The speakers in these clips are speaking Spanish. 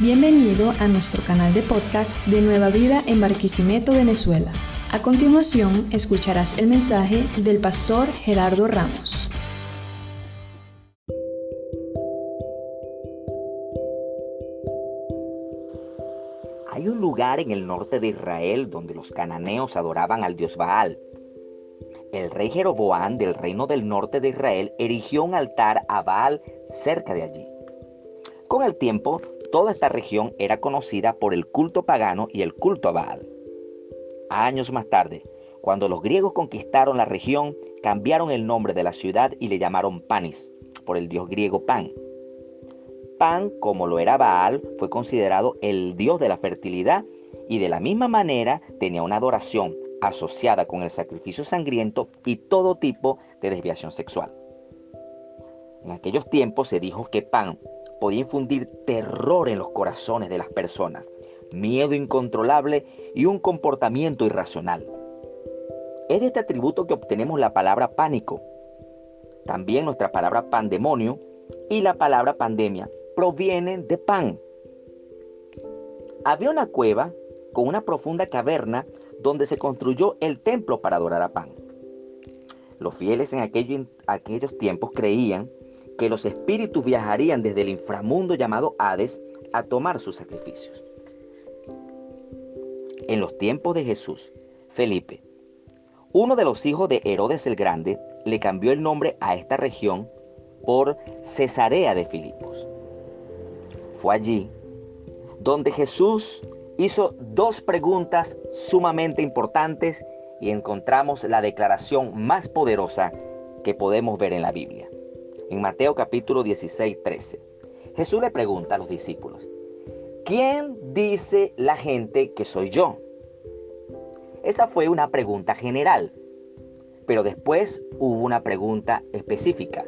Bienvenido a nuestro canal de podcast de Nueva Vida en Barquisimeto, Venezuela. A continuación, escucharás el mensaje del pastor Gerardo Ramos. Hay un lugar en el norte de Israel donde los cananeos adoraban al dios Baal. El rey Jeroboam del reino del norte de Israel erigió un altar a Baal cerca de allí. Con el tiempo, toda esta región era conocida por el culto pagano y el culto a Baal. Años más tarde, cuando los griegos conquistaron la región, cambiaron el nombre de la ciudad y le llamaron Panis, por el dios griego Pan. Pan, como lo era Baal, fue considerado el dios de la fertilidad y de la misma manera tenía una adoración asociada con el sacrificio sangriento y todo tipo de desviación sexual. En aquellos tiempos se dijo que Pan podía infundir terror en los corazones de las personas, miedo incontrolable y un comportamiento irracional. Es de este atributo que obtenemos la palabra pánico. También nuestra palabra pandemonio y la palabra pandemia provienen de pan. Había una cueva con una profunda caverna donde se construyó el templo para adorar a Pan. Los fieles en aquellos tiempos creían que los espíritus viajarían desde el inframundo llamado Hades a tomar sus sacrificios. En los tiempos de Jesús, Felipe, uno de los hijos de Herodes el Grande, le cambió el nombre a esta región por Cesarea de Filipos. Fue allí donde Jesús hizo dos preguntas sumamente importantes y encontramos la declaración más poderosa que podemos ver en la Biblia en Mateo capítulo 16, 13. Jesús le pregunta a los discípulos, ¿quién dice la gente que soy yo? Esa fue una pregunta general, pero después hubo una pregunta específica.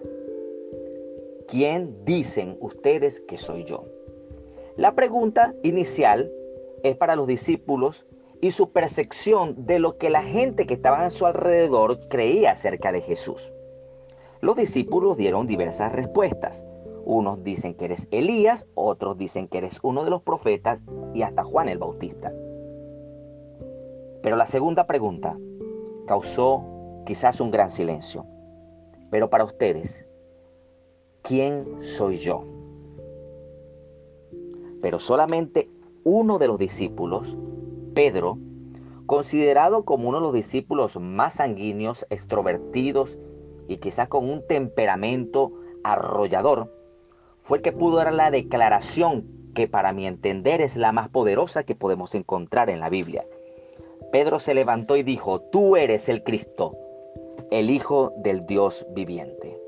¿Quién dicen ustedes que soy yo? La pregunta inicial es para los discípulos y su percepción de lo que la gente que estaba a su alrededor creía acerca de Jesús. Los discípulos dieron diversas respuestas. Unos dicen que eres Elías, otros dicen que eres uno de los profetas y hasta Juan el Bautista. Pero la segunda pregunta causó quizás un gran silencio. Pero para ustedes, ¿quién soy yo? Pero solamente uno de los discípulos, Pedro, considerado como uno de los discípulos más sanguíneos, extrovertidos y quizás con un temperamento arrollador, fue el que pudo dar la declaración que para mi entender es la más poderosa que podemos encontrar en la Biblia. Pedro se levantó y dijo, tú eres el Cristo, el Hijo del Dios viviente.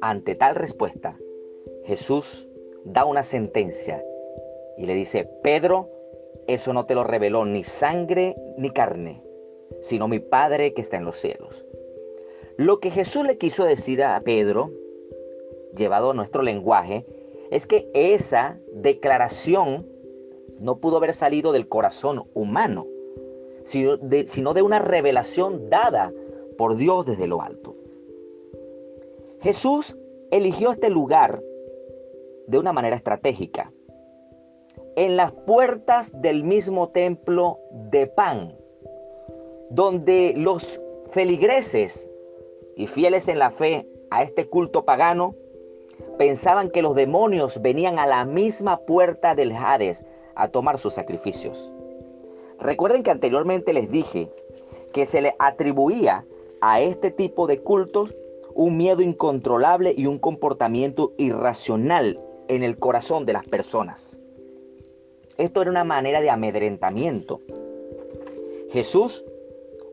Ante tal respuesta, Jesús da una sentencia y le dice, Pedro, eso no te lo reveló ni sangre ni carne, sino mi Padre que está en los cielos. Lo que Jesús le quiso decir a Pedro, llevado a nuestro lenguaje, es que esa declaración no pudo haber salido del corazón humano, sino de, una revelación dada por Dios desde lo alto. Jesús eligió este lugar de una manera estratégica. En las puertas del mismo templo de pan, donde los feligreses y fieles en la fe a este culto pagano, pensaban que los demonios venían a la misma puerta del Hades a tomar sus sacrificios. Recuerden que anteriormente les dije que se le atribuía a este tipo de cultos un miedo incontrolable y un comportamiento irracional en el corazón de las personas. Esto era una manera de amedrentamiento. Jesús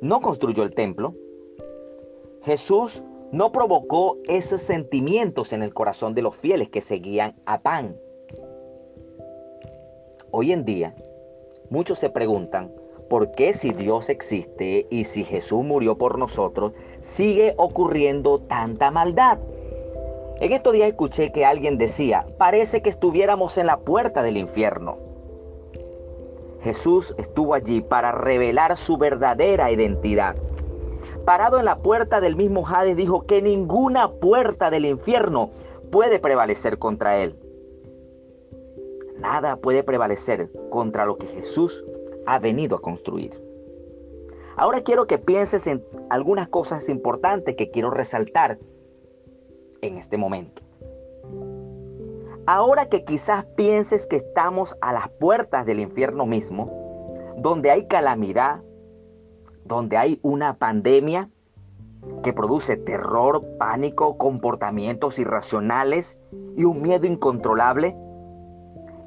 no construyó el templo, Jesús no provocó esos sentimientos en el corazón de los fieles que seguían a Pan. Hoy en día, muchos se preguntan, ¿por qué si Dios existe y si Jesús murió por nosotros, sigue ocurriendo tanta maldad? En estos días escuché que alguien decía, parece que estuviéramos en la puerta del infierno. Jesús estuvo allí para revelar su verdadera identidad parado en la puerta del mismo Hades, dijo que ninguna puerta del infierno puede prevalecer contra él. nada puede prevalecer contra lo que Jesús ha venido a construir. Ahora quiero que pienses en algunas cosas importantes que quiero resaltar en este momento. Ahora que quizás pienses que estamos a las puertas del infierno mismo, donde hay calamidad, donde hay una pandemia que produce terror, pánico, comportamientos irracionales y un miedo incontrolable,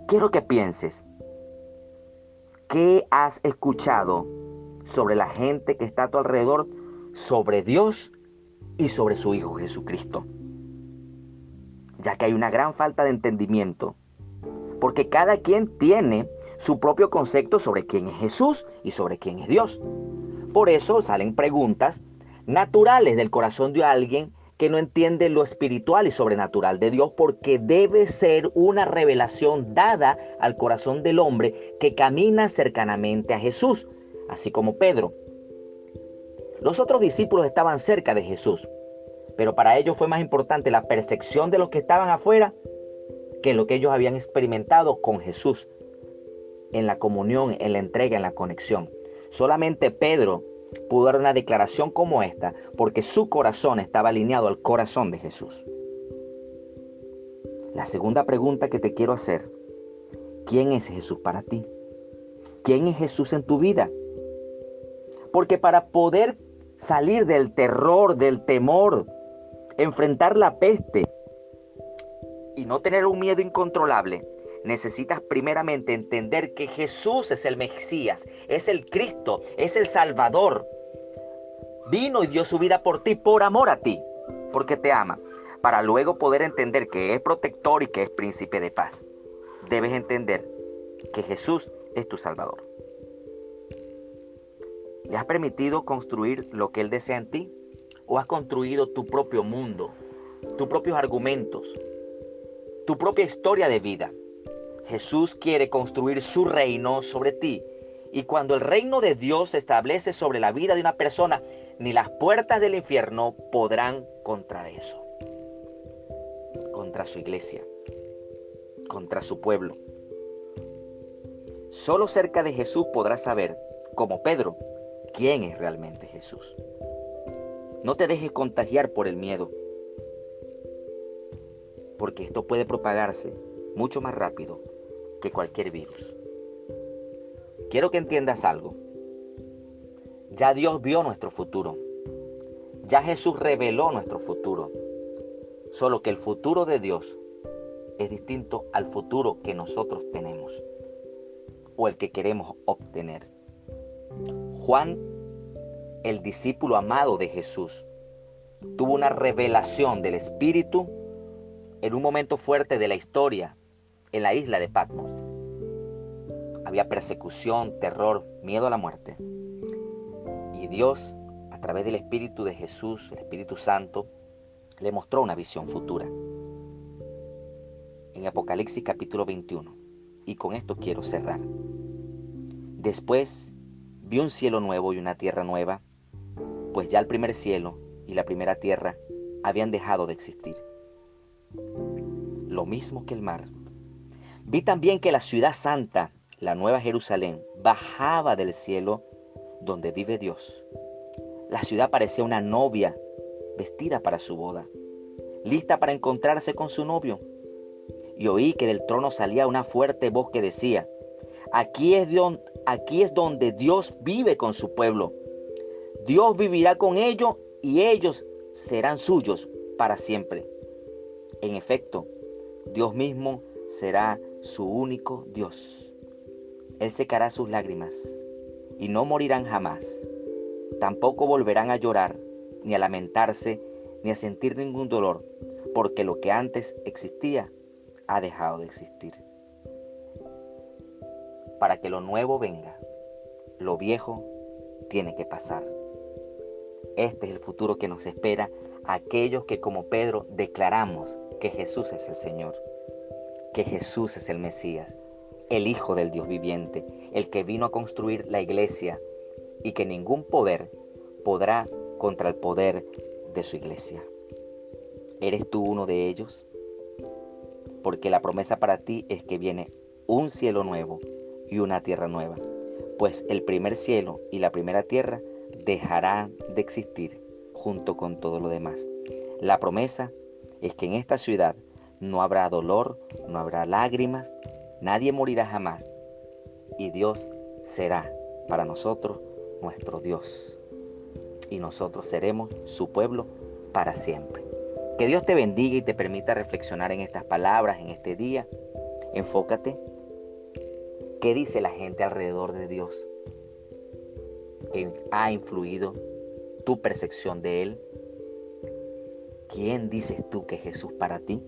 quiero que pienses, ¿qué has escuchado sobre la gente que está a tu alrededor, sobre Dios y sobre su Hijo Jesucristo? Ya que hay una gran falta de entendimiento, porque cada quien tiene su propio concepto sobre quién es Jesús y sobre quién es Dios. Por eso salen preguntas naturales del corazón de alguien que no entiende lo espiritual y sobrenatural de Dios porque debe ser una revelación dada al corazón del hombre que camina cercanamente a Jesús, así como Pedro. Los otros discípulos estaban cerca de Jesús, pero para ellos fue más importante la percepción de los que estaban afuera que lo que ellos habían experimentado con Jesús en la comunión, en la entrega, en la conexión. Solamente Pedro pudo dar una declaración como esta porque su corazón estaba alineado al corazón de Jesús. La segunda pregunta que te quiero hacer, ¿quién es Jesús para ti? ¿Quién es Jesús en tu vida? Porque para poder salir del terror, del temor, enfrentar la peste y no tener un miedo incontrolable, necesitas primeramente entender que Jesús es el Mesías, es el Cristo, es el Salvador. Vino y dio su vida por ti, por amor a ti, porque te ama, para luego poder entender que es protector y que es príncipe de paz. Debes entender que Jesús es tu Salvador. ¿Le has permitido construir lo que Él desea en ti? ¿O has construido tu propio mundo, tus propios argumentos, tu propia historia de vida? Jesús quiere construir su reino sobre ti. Y cuando el reino de Dios se establece sobre la vida de una persona, ni las puertas del infierno podrán contra eso. Contra su iglesia, contra su pueblo. Solo cerca de Jesús podrás saber, como Pedro, quién es realmente Jesús. No te dejes contagiar por el miedo, porque esto puede propagarse mucho más rápido que cualquier virus. Quiero que entiendas algo. Ya Dios vio nuestro futuro. Ya Jesús reveló nuestro futuro. Solo que el futuro de Dios es distinto al futuro que nosotros tenemos o el que queremos obtener. Juan, el discípulo amado de Jesús, tuvo una revelación del Espíritu en un momento fuerte de la historia en la isla de Patmos. Había persecución, terror, miedo a la muerte. Y Dios, a través del Espíritu de Jesús, el Espíritu Santo, le mostró una visión futura. En Apocalipsis capítulo 21. Y con esto quiero cerrar. Después vi un cielo nuevo y una tierra nueva, pues ya el primer cielo y la primera tierra habían dejado de existir. Lo mismo que el mar Vi también que la ciudad santa, la nueva Jerusalén, bajaba del cielo donde vive Dios. La ciudad parecía una novia vestida para su boda, lista para encontrarse con su novio. Y oí que del trono salía una fuerte voz que decía, aquí es, aquí es donde Dios vive con su pueblo. Dios vivirá con ellos y ellos serán suyos para siempre. En efecto, Dios mismo será su único Dios. Él secará sus lágrimas y no morirán jamás. Tampoco volverán a llorar, ni a lamentarse, ni a sentir ningún dolor, porque lo que antes existía ha dejado de existir. Para que lo nuevo venga, lo viejo tiene que pasar. Este es el futuro que nos espera a aquellos que como Pedro declaramos que Jesús es el Señor que Jesús es el Mesías, el Hijo del Dios viviente, el que vino a construir la iglesia y que ningún poder podrá contra el poder de su iglesia. ¿Eres tú uno de ellos? Porque la promesa para ti es que viene un cielo nuevo y una tierra nueva, pues el primer cielo y la primera tierra dejarán de existir junto con todo lo demás. La promesa es que en esta ciudad no habrá dolor, no habrá lágrimas, nadie morirá jamás y Dios será para nosotros nuestro Dios y nosotros seremos su pueblo para siempre. Que Dios te bendiga y te permita reflexionar en estas palabras en este día. Enfócate. ¿Qué dice la gente alrededor de Dios? ¿Qué ha influido tu percepción de Él? ¿Quién dices tú que es Jesús para ti?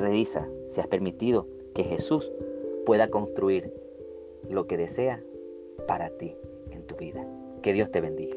Revisa si has permitido que Jesús pueda construir lo que desea para ti en tu vida. Que Dios te bendiga.